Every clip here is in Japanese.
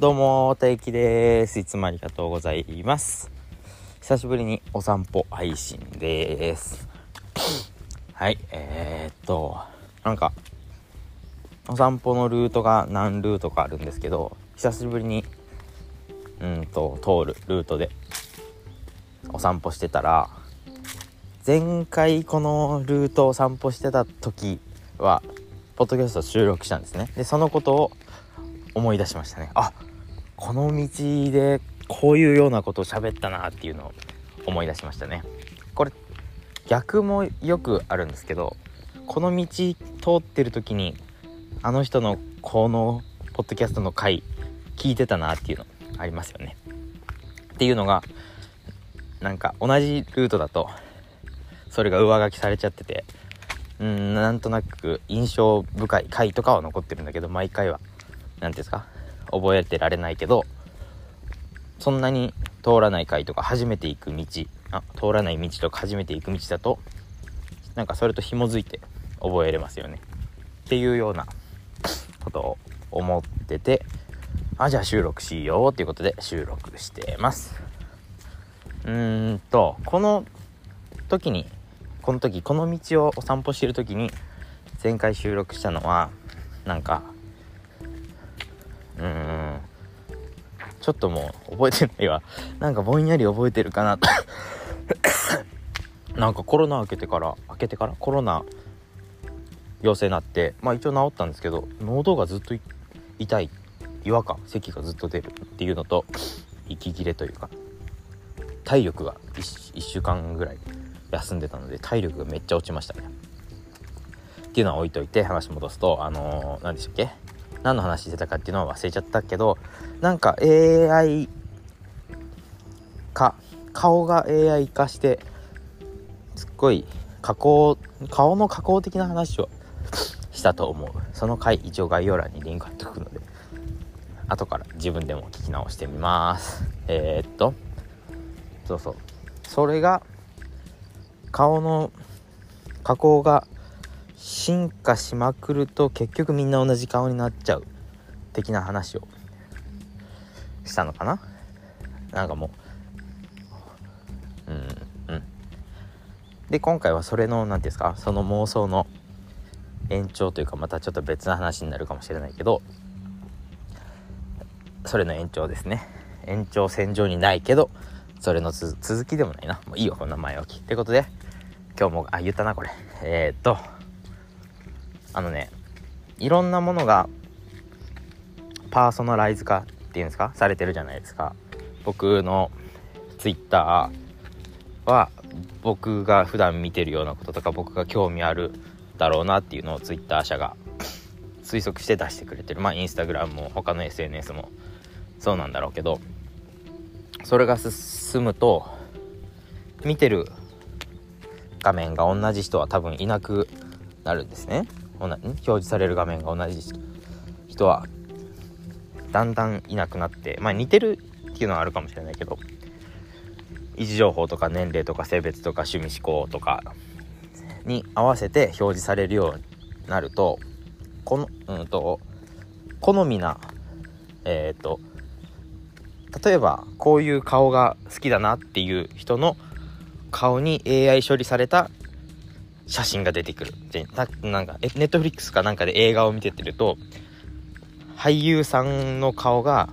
どうも、たゆきです。いつもありがとうございます。久しぶりにお散歩配信です。はい、えー、っと、なんか、お散歩のルートが何ルートかあるんですけど、久しぶりに、うんと、通るルートでお散歩してたら、前回このルートを散歩してた時は、ポッドキャスト収録したんですね。で、そのことを思い出しましたね。あこの道でこういうようなことを喋ったなっていうのを思い出しましたね。これ逆もよくあるんですけどこの道通ってる時にあの人のこのポッドキャストの回聞いてたなっていうのありますよね。っていうのがなんか同じルートだとそれが上書きされちゃっててうんなんとなく印象深い回とかは残ってるんだけど毎回は何ていうんですか？覚えてられないけどそんなに通らない回とか初めて行く道あ通らない道とか初めて行く道だとなんかそれと紐づいて覚えれますよね。っていうようなことを思っててあじゃあ収録しようっていうことで収録してます。うーんとこの時にこの時この道をお散歩してる時に前回収録したのはなんかちょっともう覚えてないわ。なんかぼんやり覚えてるかな なんかコロナ明けてから明けてから？コロナ陽性になって。まあ一応治ったんですけど喉がずっと痛い。違和感。咳がずっと出るっていうのと息切れというか体力が 1, 1週間ぐらい休んでたので体力がめっちゃ落ちましたね。っていうのは置いといて話戻すとあのー、何でしたっけ？何の話してたかっていうのは忘れちゃったけどなんか AI 化顔が AI 化してすっごい加工顔の加工的な話を したと思う。その回一応概要欄にリンク貼っておくので後から自分でも聞き直してみます。えー、っとそうそう。それが顔の加工が進化しまくると結局みんな同じ顔になっちゃう。的な話を。したのかな？なんかもう。うんうん。で今回はそれの何て言うんですか？その妄想の延長というかまたちょっと別な話になるかもしれないけど。それの延長ですね。延長線上にないけどそれの続きでもないな。もういいよこんな前置き。ってことで今日もあ言ったなこれ。えー、っと。あのねいろんなものがパーソナライズ化っていうんですか？されてるじゃないですか。僕の Twitter は僕が普段見てるようなこととか僕が興味あるだろうなっていうのを Twitter 社が推測して出してくれてる。まあ Instagram も他の SNS もそうなんだろうけどそれが進むと見てる画面が同じ人は多分いなくなるんですね。同じ表示される画面が同じ人はだんだんいなくなってまあ似てるっていうのはあるかもしれないけど位置情報とか年齢とか性別とか趣味思考とかに合わせて表示されるようになるとこのうんと好みなえっ、ー、と例えばこういう顔が好きだなっていう人の顔に AI 処理された写真が出てくるでなんかネットフリックスかなんかで映画を見ててると俳優さんの顔が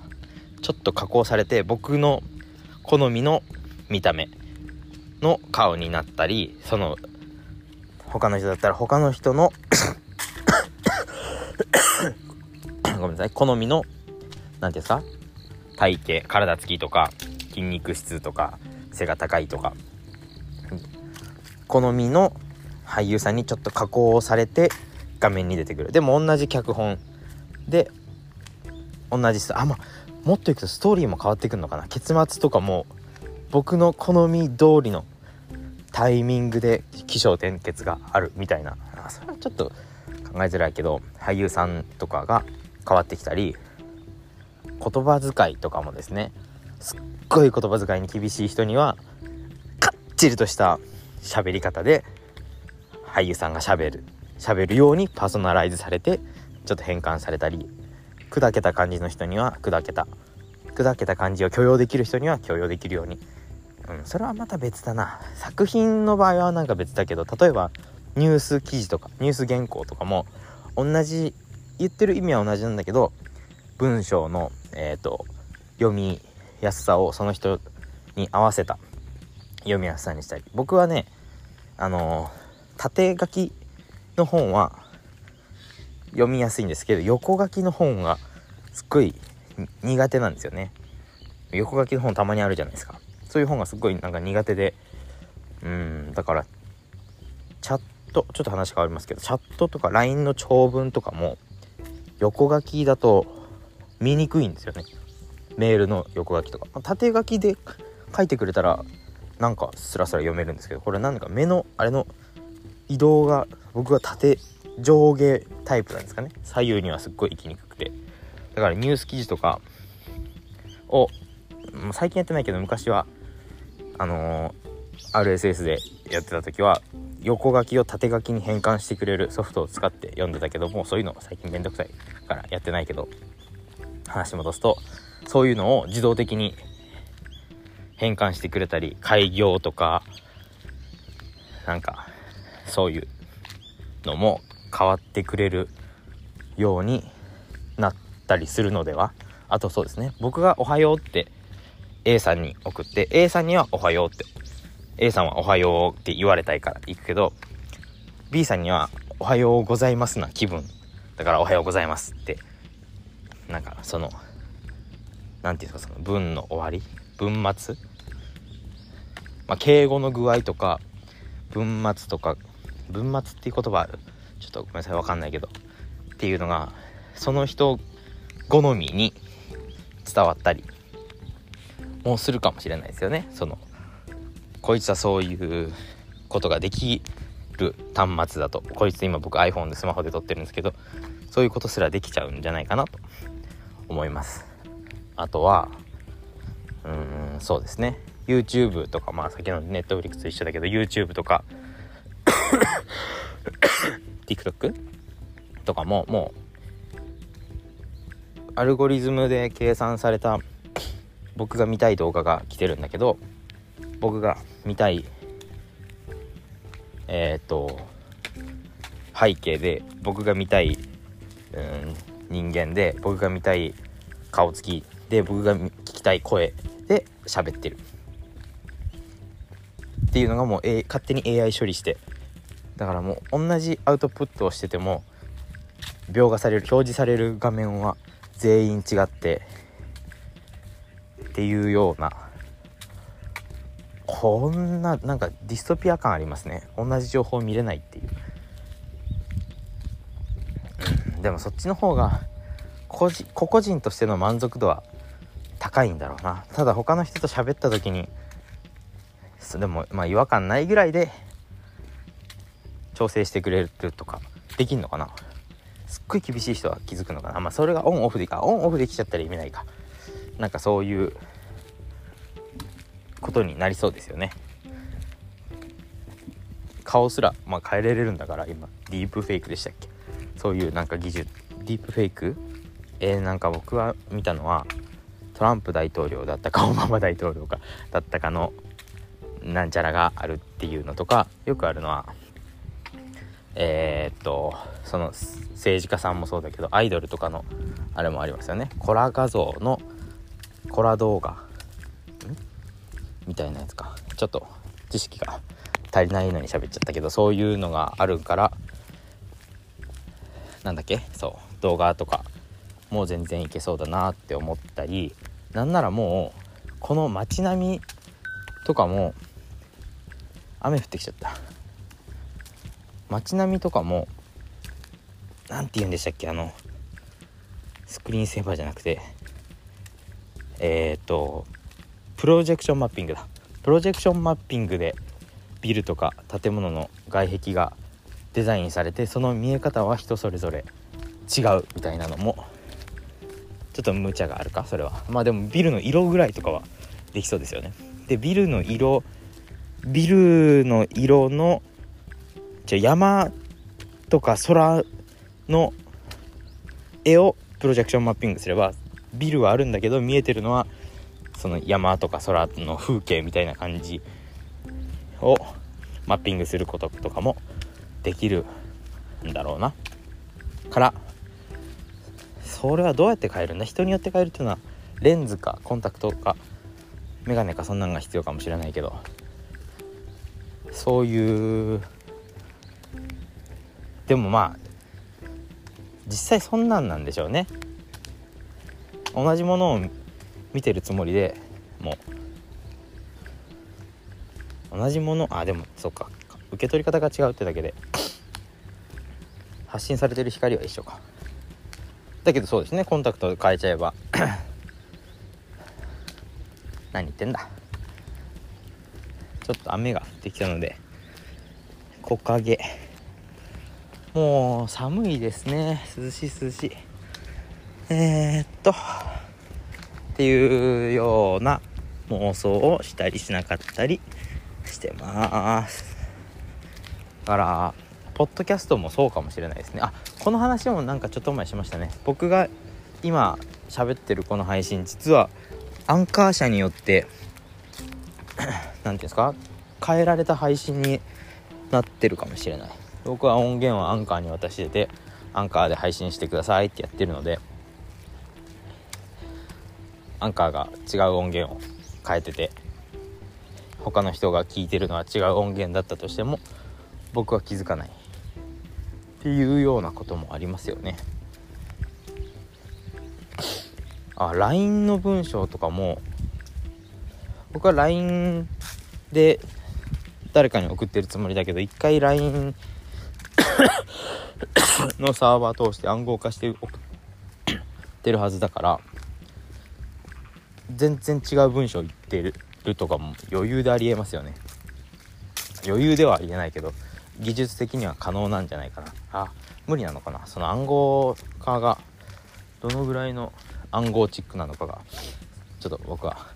ちょっと加工されて僕の好みの見た目の顔になったりその他の人だったら他の人の ごめんなさい好みの何ていうんですか？体型体つきとか筋肉質とか背が高いとか。好みの俳優さんにちょっと加工されて画面に出てくる。でも同じ脚本。で同じあまもっといくとストーリーも変わってくるのかな。結末とかも僕の好み通りのタイミングで起承転結があるみたいな。それはちょっと考えづらいけど俳優さんとかが変わってきたり言葉遣いとかもですね。すっごい言葉遣いに厳しい人にはかっちりとした喋り方で俳優さんがしゃべるしゃべるようにパーソナライズされてちょっと変換されたり砕けた感じの人には砕けた砕けた感じを許容できる人には許容できるように、うん、それはまた別だな。作品の場合はなんか別だけど例えばニュース記事とかニュース原稿とかも同じ言ってる意味は同じなんだけど文章の、えーと、読みやすさをその人に合わせた読みやすさにしたり。僕はねあのー、縦書きの本は読みやすいんですけど横書きの本がすっごい苦手なんですよね。横書きの本たまにあるじゃないですか。そういう本がすっごいなんか苦手で。うんだからチャットちょっと話変わりますけどチャットとか LINE の長文とかも横書きだと見にくいんですよね。メールの横書きとか。縦書きで書いてくれたらなんかスラスラ読めるんですけどこれなんか目のあれの移動が僕は縦上下タイプなんですかね。左右にはすっごい行きにくくて。だからニュース記事とかを最近やってないけど昔はあのー、RSS でやってた時は横書きを縦書きに変換してくれるソフトを使って読んでたけどもうそういうの最近めんどくさいからやってないけど話戻すとそういうのを自動的に変換してくれたり開業とかなんかそういうのも変わってくれるようになったりするのでは？あとそうですね。僕が「おはよう」って A さんに送って A さんには「おはよう」って A さんは「おはよう」って言われたいから行くけど B さんには「おはようございます」な気分だから「おはようございます」ってなんかその何て言うんですかその文の終わり？文末？まあ敬語の具合とか文末とか文末っていう言葉ある？ちょっとごめんなさい分かんないけど。っていうのがその人好みに伝わったりもするかもしれないですよね。そのこいつはそういうことができる端末だと。こいつ今僕 iPhone でスマホで撮ってるんですけどそういうことすらできちゃうんじゃないかなと。思います。あとはうーんそうですね。YouTube とかまあ先の Netflix と一緒だけど YouTube とか TikTok とかももうアルゴリズムで計算された僕が見たい動画が来てるんだけど僕が見たいえっ、ー、と背景で僕が見たい、うん、人間で僕が見たい顔つきで僕が聞きたい声で喋ってる。っていうのがもう、A、勝手に AI 処理してだからもう同じアウトプットをしてても描画される表示される画面は全員違ってっていうようなこんななんかディストピア感ありますね。同じ情報見れないっていう、でもそっちの方が個人個々人としての満足度は高いんだろうな。ただ他の人と喋った時にでもまあ違和感ないぐらいで調整してくれるとかできんのかな？すっごい厳しい人は気づくのかな？まあそれがオンオフでか。オンオフできちゃったら意味ないか。なんかそういうことになりそうですよね。顔すら、まあ、変えられるんだから今ディープフェイクでしたっけ？そういうなんか技術。ディープフェイク？えー、なんか僕は見たのはトランプ大統領だったかオバマ大統領かだったかのなんちゃらがあるっていうのとかよくあるのはえー、っとその政治家さんもそうだけどアイドルとかのあれもありますよね。コラ画像のコラ動画。みたいなやつか。ちょっと知識が足りないのに喋っちゃったけどそういうのがあるからなんだっけ？そう。動画とかもう全然いけそうだなって思ったりなんならもうこの街並みとかも雨降ってきちゃった。街並みとかも何て言うんでしたっけあのスクリーンセーバーじゃなくてえっ、ー、とプロジェクションマッピングだ。プロジェクションマッピングでビルとか建物の外壁がデザインされてその見え方は人それぞれ違うみたいなのもちょっと無茶があるかそれは。まあでもビルの色ぐらいとかはできそうですよね。でビルの色ビルの色のじゃ山とか空の絵をプロジェクションマッピングすればビルはあるんだけど見えてるのはその山とか空の風景みたいな感じをマッピングすることとかもできるんだろうな。からそれはどうやって変えるんだ？人によって変えるっていうのはレンズかコンタクトかメガネかそんなんが必要かもしれないけど。そういうでもまあ実際そんなんなんでしょうね。同じものを見てるつもりでもう。同じものあでもそうか。受け取り方が違うってだけで。発信されてる光は一緒か。だけどそうですね。コンタクト変えちゃえば。何言ってんだ。ちょっと雨が降ってきたので木陰。もう寒いですね。涼しい涼しい。えー、っとっていうような妄想をしたりしなかったりしてます。だからポッドキャストもそうかもしれないですね。あこの話もなんかちょっと前しましたね。僕が今喋ってるこの配信実はアンカー社によって 何ていうんですか？変えられた配信になってるかもしれない。僕は音源をアンカーに渡しててアンカーで配信してくださいってやってるのでアンカーが違う音源を変えてて他の人が聞いてるのは違う音源だったとしても僕は気づかないっていうようなこともありますよね。あ LINE の文章とかも僕は LINE で誰かに送ってるつもりだけど一回 LINE のサーバー通して暗号化して送ってるはずだから全然違う文章言ってるとかも余裕でありえますよね。余裕では言えないけど技術的には可能なんじゃないかな。あ無理なのかな。その暗号化がどのぐらいの暗号チックなのかがちょっと僕は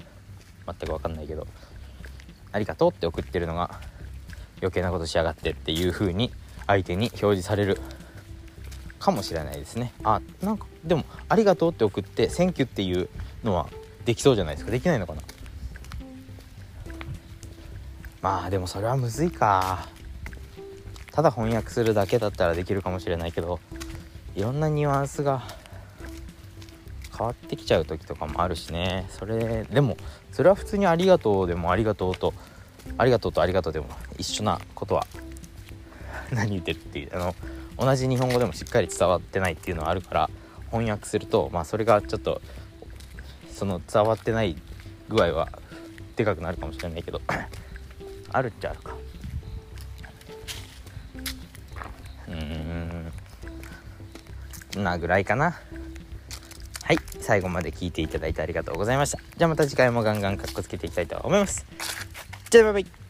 全く分かんないけどありがとうって送ってるのが余計なことしやがってっていう風に相手に表示される。かもしれないですね。あなんかでも「ありがとう」って送って「 Thank you」っていうのはできそうじゃないですか。できないのかな。まあでもそれはむずいか。ただ翻訳するだけだったらできるかもしれないけどいろんなニュアンスが変わってきちゃう時とかもあるしね。それでもそれは普通に「ありがとう」でも「ありがとう」と「ありがとう」と「ありがとう」でも一緒なことは 何言ってるっていうあの同じ日本語でもしっかり伝わってないっていうのはあるから翻訳するとまあそれがちょっとその伝わってない具合はでかくなるかもしれないけど あるっちゃあるか。うんなぐらいかな。はい最後まで聞いていただいてありがとうございました。じゃあまた次回もガンガンかっこつけていきたいと思います。じゃあバイバイ。